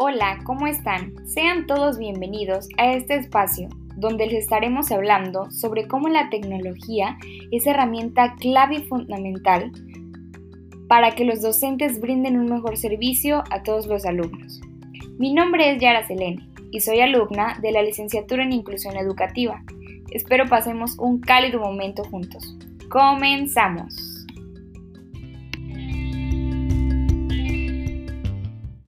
Hola, ¿cómo están? Sean todos bienvenidos a este espacio donde les estaremos hablando sobre cómo la tecnología es herramienta clave y fundamental para que los docentes brinden un mejor servicio a todos los alumnos. Mi nombre es Yara Selene y soy alumna de la licenciatura en Inclusión Educativa. Espero pasemos un cálido momento juntos. ¡Comenzamos!